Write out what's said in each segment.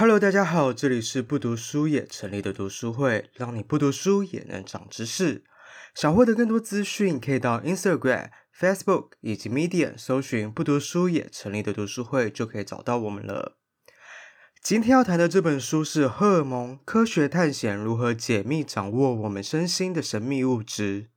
Hello，大家好，这里是不读书也成立的读书会，让你不读书也能长知识。想获得更多资讯，可以到 Instagram、Facebook 以及 Medium 搜寻“不读书也成立的读书会”，就可以找到我们了。今天要谈的这本书是《荷尔蒙：科学探险如何解密掌握我们身心的神秘物质》。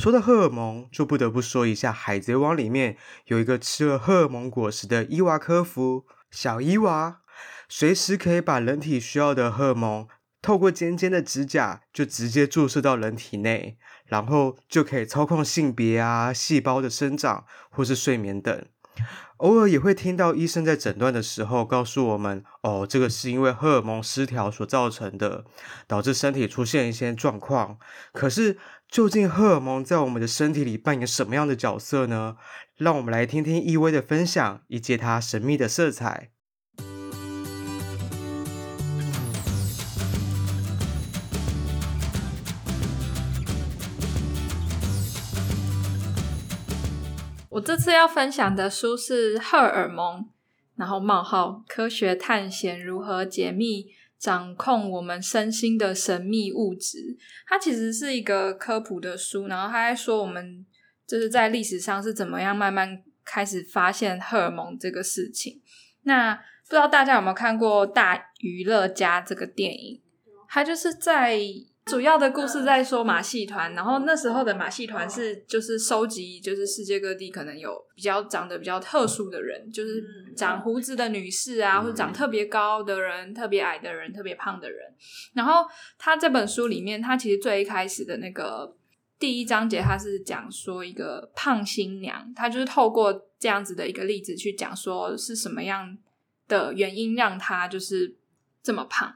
说到荷尔蒙，就不得不说一下《海贼王》里面有一个吃了荷尔蒙果实的伊娃科夫，小伊娃，随时可以把人体需要的荷尔蒙透过尖尖的指甲就直接注射到人体内，然后就可以操控性别啊、细胞的生长或是睡眠等。偶尔也会听到医生在诊断的时候告诉我们：“哦，这个是因为荷尔蒙失调所造成的，导致身体出现一些状况。”可是，究竟荷尔蒙在我们的身体里扮演什么样的角色呢？让我们来听听易威的分享，以及它神秘的色彩。我这次要分享的书是《荷尔蒙》，然后冒号科学探险如何解密掌控我们身心的神秘物质。它其实是一个科普的书，然后它在说我们就是在历史上是怎么样慢慢开始发现荷尔蒙这个事情。那不知道大家有没有看过《大娱乐家》这个电影？它就是在。主要的故事在说马戏团，然后那时候的马戏团是就是收集，就是世界各地可能有比较长得比较特殊的人，就是长胡子的女士啊，或者长特别高的人、特别矮的人、特别胖的人。然后他这本书里面，他其实最一开始的那个第一章节，他是讲说一个胖新娘，他就是透过这样子的一个例子去讲说是什么样的原因让她就是这么胖。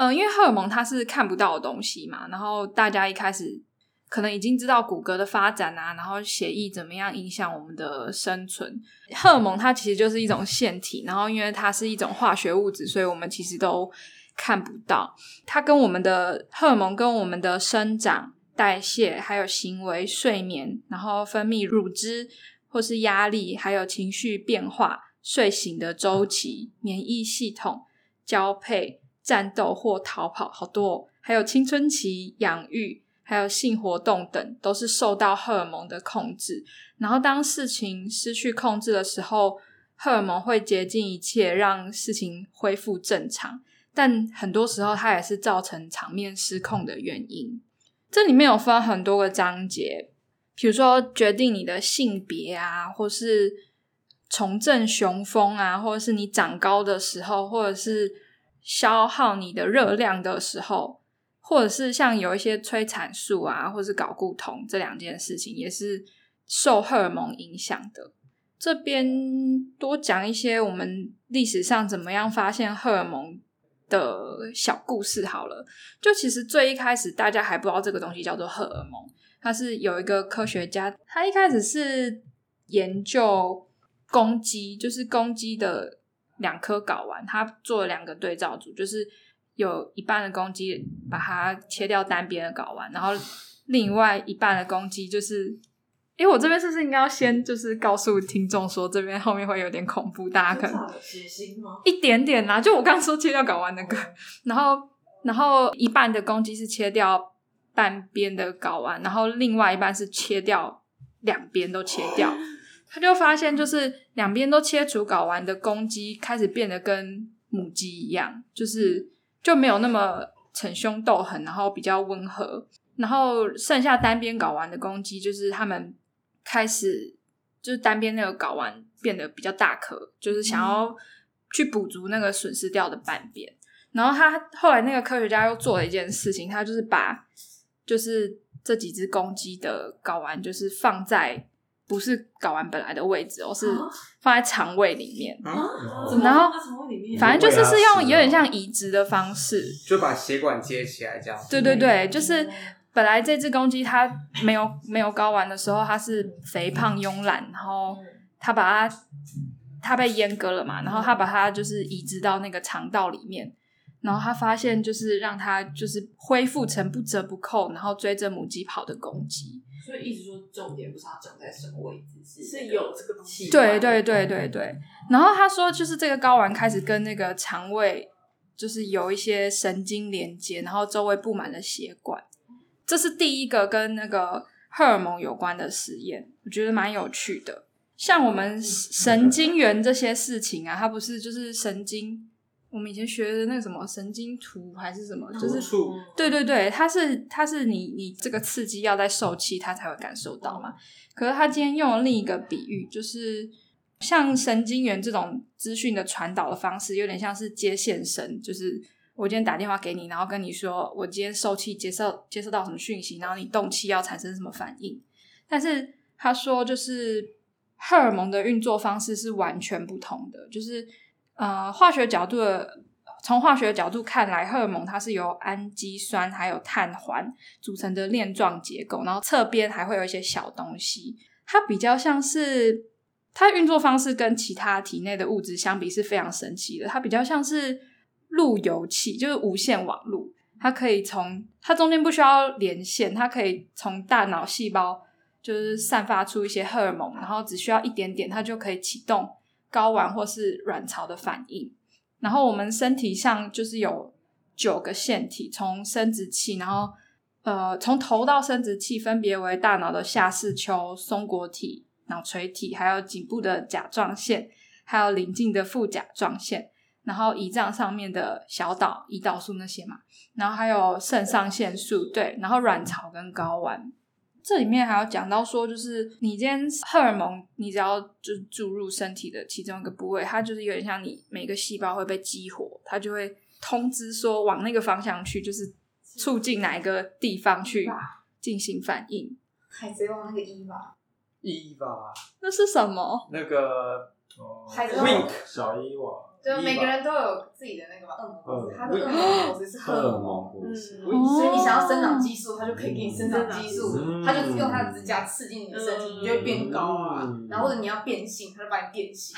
嗯，因为荷尔蒙它是看不到的东西嘛，然后大家一开始可能已经知道骨骼的发展啊，然后血液怎么样影响我们的生存。荷尔蒙它其实就是一种腺体，然后因为它是一种化学物质，所以我们其实都看不到。它跟我们的荷尔蒙跟我们的生长、代谢，还有行为、睡眠，然后分泌乳汁或是压力，还有情绪变化、睡醒的周期、免疫系统、交配。战斗或逃跑，好多哦，还有青春期、养育，还有性活动等，都是受到荷尔蒙的控制。然后，当事情失去控制的时候，荷尔蒙会竭尽一切让事情恢复正常。但很多时候，它也是造成场面失控的原因。这里面有分很多个章节，比如说决定你的性别啊，或是重振雄风啊，或者是你长高的时候，或者是。消耗你的热量的时候，或者是像有一些催产素啊，或是睾固酮这两件事情，也是受荷尔蒙影响的。这边多讲一些我们历史上怎么样发现荷尔蒙的小故事好了。就其实最一开始大家还不知道这个东西叫做荷尔蒙，它是有一个科学家，他一开始是研究公鸡，就是公鸡的。两颗睾丸，他做了两个对照组，就是有一半的公鸡把它切掉单边的睾丸，然后另外一半的公鸡就是，诶，我这边是不是应该要先就是告诉听众说，这边后面会有点恐怖，大家可能？一点点啦，就我刚刚说切掉睾丸那个，然后然后一半的公鸡是切掉半边的睾丸，然后另外一半是切掉两边都切掉。他就发现，就是两边都切除睾丸的公鸡开始变得跟母鸡一样，就是就没有那么逞凶斗狠，然后比较温和。然后剩下单边睾丸的公鸡，就是他们开始就是单边那个睾丸变得比较大颗，就是想要去补足那个损失掉的半边。然后他后来那个科学家又做了一件事情，他就是把就是这几只公鸡的睾丸就是放在。不是睾丸本来的位置哦，是放在肠胃里面。啊、然后反正就是是用有点像移植的方式，啊、就把血管接起来这样。对对对，就是本来这只公鸡它没有没有睾丸的时候，它是肥胖慵懒，然后它把它它被阉割了嘛，然后它把它就是移植到那个肠道里面，然后他发现就是让它就是恢复成不折不扣，然后追着母鸡跑的公鸡。所以意思说，重点不是它长在什么位置，是是有这个东西。对对对对对。然后他说，就是这个睾丸开始跟那个肠胃就是有一些神经连接，然后周围布满了血管。这是第一个跟那个荷尔蒙有关的实验，我觉得蛮有趣的。像我们神经元这些事情啊，它不是就是神经，我们以前学的那个什么神经图还是什么，就是对对对，它是它是你你这个刺激要在受气，它才会感受到嘛。可是他今天用了另一个比喻，就是像神经元这种资讯的传导的方式，有点像是接线生，就是我今天打电话给你，然后跟你说我今天受气接受接收到什么讯息，然后你动气要产生什么反应。但是他说就是。荷尔蒙的运作方式是完全不同的，就是呃，化学角度的，从化学的角度看来，荷尔蒙它是由氨基酸还有碳环组成的链状结构，然后侧边还会有一些小东西，它比较像是它运作方式跟其他体内的物质相比是非常神奇的，它比较像是路由器，就是无线网路，它可以从它中间不需要连线，它可以从大脑细胞。就是散发出一些荷尔蒙，然后只需要一点点，它就可以启动睾丸或是卵巢的反应。然后我们身体上就是有九个腺体，从生殖器，然后呃，从头到生殖器分别为大脑的下视丘、松果体、脑垂体，还有颈部的甲状腺，还有邻近的副甲状腺，然后胰脏上面的小岛、胰岛素那些嘛，然后还有肾上腺素，对，然后卵巢跟睾丸。这里面还要讲到说，就是你今天荷尔蒙，你只要就是注入身体的其中一个部位，它就是有点像你每个细胞会被激活，它就会通知说往那个方向去，就是促进哪一个地方去进行反应。海贼王那个伊娃，伊娃，那是什么？那个海贼王小伊娃。就每个人都有自己的那个嘛，恶魔果实，他的恶魔果实是荷尔蒙，嗯，所以你想要生长激素，他就可以给你生长激素，他就是用他的指甲刺进你的身体，你就会变高啊，然后或者你要变性，他就把你变形，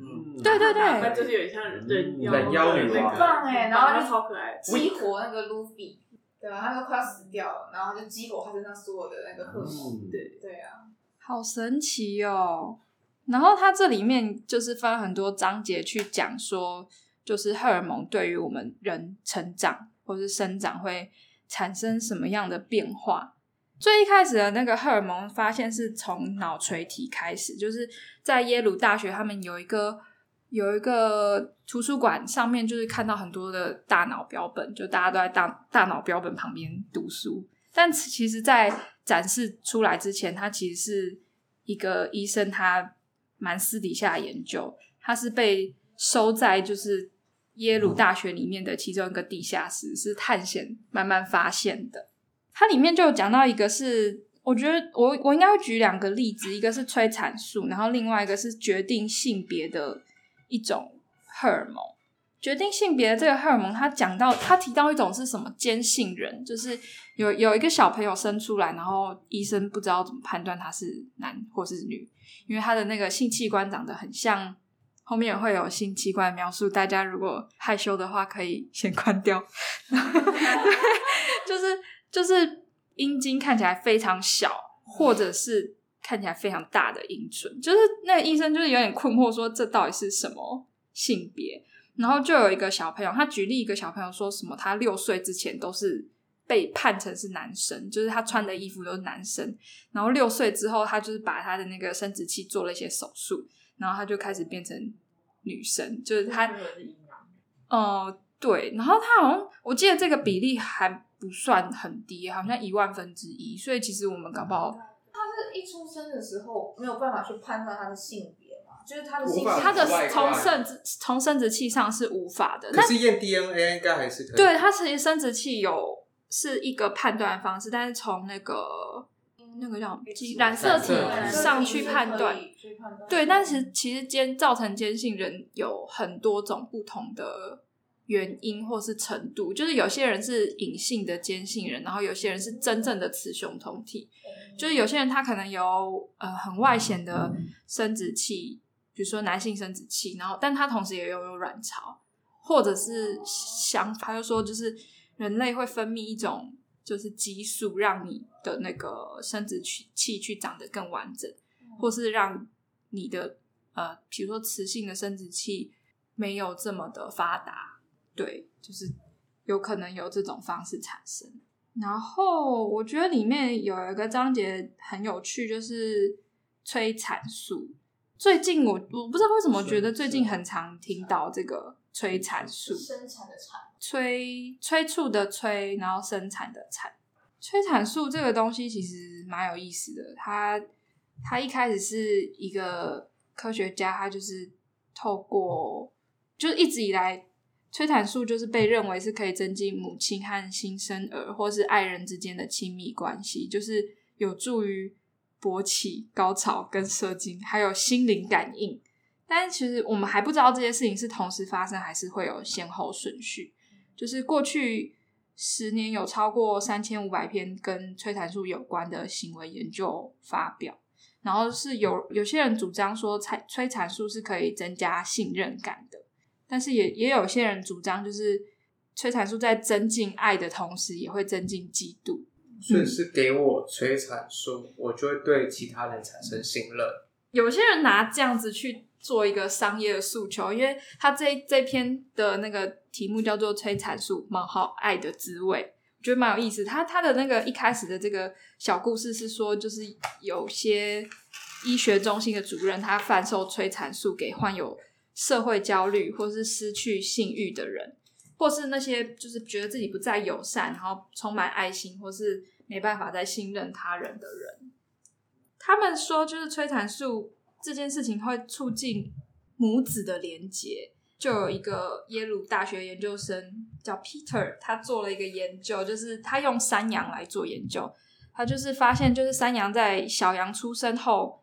嗯，对对对，那就是有点像人人妖女很棒哎，然后就超可爱，激活那个卢比，对啊，他都快要死掉了，然后就激活他身上所有的那个荷尔蒙，对对啊，好神奇哦。然后它这里面就是分很多章节去讲说，就是荷尔蒙对于我们人成长或是生长会产生什么样的变化。最一开始的那个荷尔蒙发现是从脑垂体开始，就是在耶鲁大学，他们有一个有一个图书馆上面，就是看到很多的大脑标本，就大家都在大大脑标本旁边读书。但其实，在展示出来之前，它其实是一个医生他。蛮私底下的研究，它是被收在就是耶鲁大学里面的其中一个地下室，是探险慢慢发现的。它里面就有讲到一个是，我觉得我我应该会举两个例子，一个是催产素，然后另外一个是决定性别的一种荷尔蒙。决定性别的这个荷尔蒙，他讲到他提到一种是什么坚信人，就是有有一个小朋友生出来，然后医生不知道怎么判断他是男或是女，因为他的那个性器官长得很像。后面也会有性器官描述，大家如果害羞的话可以 先关掉。就是就是阴茎看起来非常小，或者是看起来非常大的阴唇，就是那个医生就是有点困惑，说这到底是什么性别？然后就有一个小朋友，他举例一个小朋友说什么，他六岁之前都是被判成是男生，就是他穿的衣服都是男生。然后六岁之后，他就是把他的那个生殖器做了一些手术，然后他就开始变成女生，就是他，哦、呃，对。然后他好像我记得这个比例还不算很低，好像一万分之一。所以其实我们搞不好，他是一出生的时候没有办法去判断他的性别。就是他的性，他的从生殖从生殖器上是无法的，可是验 DNA 应该还是可以。对，他其实生殖器有是一个判断方式，但是从那个那个叫染色体上去判断，对，但是其实间造成坚信人有很多种不同的原因或是程度，就是有些人是隐性的坚信人，然后有些人是真正的雌雄同体，就是有些人他可能有呃很外显的生殖器。比如说男性生殖器，然后但他同时也拥有卵巢，或者是想法，他就说就是人类会分泌一种就是激素，让你的那个生殖器去长得更完整，或是让你的呃，比如说雌性的生殖器没有这么的发达，对，就是有可能有这种方式产生。然后我觉得里面有一个章节很有趣，就是催产素。最近我我不知道为什么觉得最近很常听到这个催产素，生产的产，催催促的催，然后生产的产。催产素这个东西其实蛮有意思的，它它一开始是一个科学家，他就是透过就是一直以来，催产素就是被认为是可以增进母亲和新生儿或是爱人之间的亲密关系，就是有助于勃起、高潮跟射精，还有心灵感应。但其实我们还不知道这些事情是同时发生，还是会有先后顺序。就是过去。十年有超过三千五百篇跟催产素有关的行为研究发表，然后是有有些人主张说，催催产素是可以增加信任感的，但是也也有些人主张，就是催产素在增进爱的同时，也会增进嫉妒。所以是给我催产素，我就会对其他人产生信任。有些人拿这样子去。做一个商业的诉求，因为他这这篇的那个题目叫做“催产素：冒号爱的滋味”，我觉得蛮有意思。他他的那个一开始的这个小故事是说，就是有些医学中心的主任，他贩售催产素给患有社会焦虑或是失去性欲的人，或是那些就是觉得自己不再友善，然后充满爱心，或是没办法再信任他人的人。他们说，就是催产素。这件事情会促进母子的连结，就有一个耶鲁大学研究生叫 Peter，他做了一个研究，就是他用山羊来做研究，他就是发现，就是山羊在小羊出生后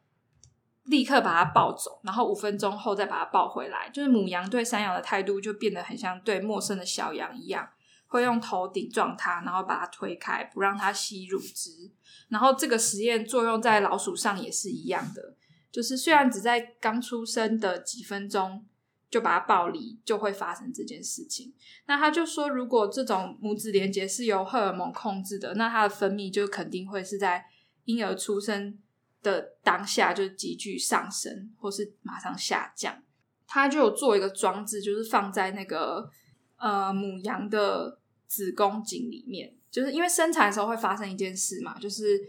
立刻把它抱走，然后五分钟后再把它抱回来，就是母羊对山羊的态度就变得很像对陌生的小羊一样，会用头顶撞它，然后把它推开，不让它吸乳汁。然后这个实验作用在老鼠上也是一样的。就是虽然只在刚出生的几分钟就把它抱离，就会发生这件事情。那他就说，如果这种母子连结是由荷尔蒙控制的，那它的分泌就肯定会是在婴儿出生的当下就急剧上升，或是马上下降。他就有做一个装置，就是放在那个呃母羊的子宫颈里面，就是因为生产的时候会发生一件事嘛，就是。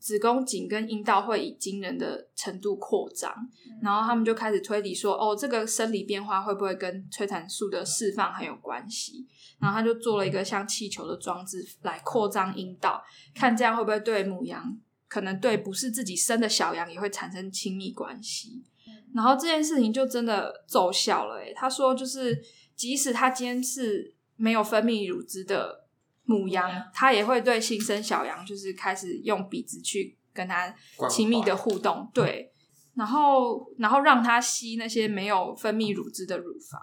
子宫颈跟阴道会以惊人的程度扩张，然后他们就开始推理说，哦，这个生理变化会不会跟催产素的释放很有关系？然后他就做了一个像气球的装置来扩张阴道，看这样会不会对母羊，可能对不是自己生的小羊也会产生亲密关系。然后这件事情就真的奏效了，诶，他说就是即使他今天是没有分泌乳汁的。母羊，他也会对新生小羊，就是开始用鼻子去跟它亲密的互动，对，然后然后让它吸那些没有分泌乳汁的乳房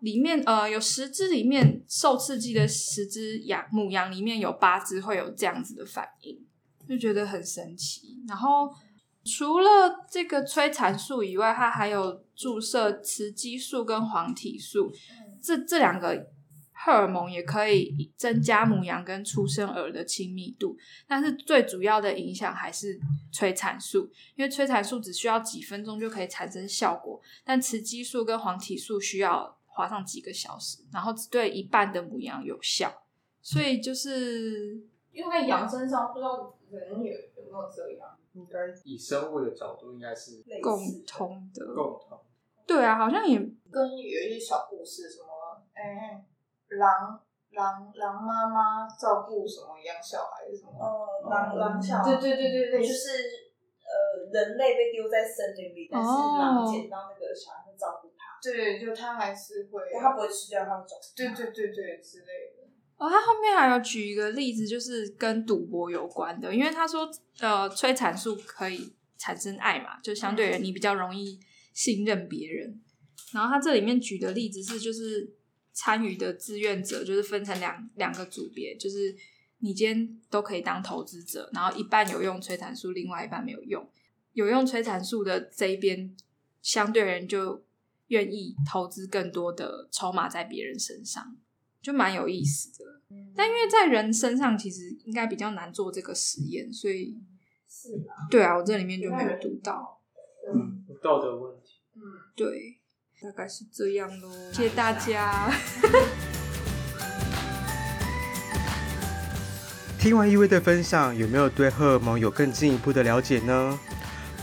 里面，呃，有十只里面受刺激的十只羊母羊里面有八只会有这样子的反应，就觉得很神奇。然后除了这个催产素以外，它还有注射雌激素跟黄体素，这这两个。荷尔蒙也可以增加母羊跟出生儿的亲密度，但是最主要的影响还是催产素，因为催产素只需要几分钟就可以产生效果，但雌激素跟黄体素需要花上几个小时，然后只对一半的母羊有效，所以就是因为在羊身上不知道人有有没有这样，应该以生物的角度应该是共通的，共通，对啊，好像也跟有一些小故事什么，哎、欸。狼狼狼妈妈照顾什么养小孩什么？哦，狼狼小孩。对对对对对，就是呃，人类被丢在森林里，但是狼捡到那个小孩会照顾他。对，就他还是会，他不会吃掉他的种。对对对对，之类的。哦，他后面还有举一个例子，就是跟赌博有关的，因为他说，呃，催产素可以产生爱嘛，就相对于你比较容易信任别人。然后他这里面举的例子是，就是。参与的志愿者就是分成两两个组别，就是你今天都可以当投资者，然后一半有用催产素，另外一半没有用。有用催产素的这一边，相对人就愿意投资更多的筹码在别人身上，就蛮有意思的。但因为在人身上，其实应该比较难做这个实验，所以是啊，对啊，我这里面就没有读到，嗯，道德问题，嗯，对，大概是这样喽，谢谢大家。听完一位的分享，有没有对荷尔蒙有更进一步的了解呢？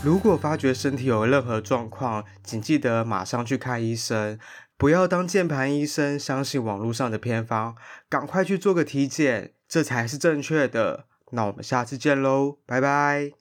如果发觉身体有任何状况，请记得马上去看医生，不要当键盘医生，相信网络上的偏方，赶快去做个体检，这才是正确的。那我们下次见喽，拜拜。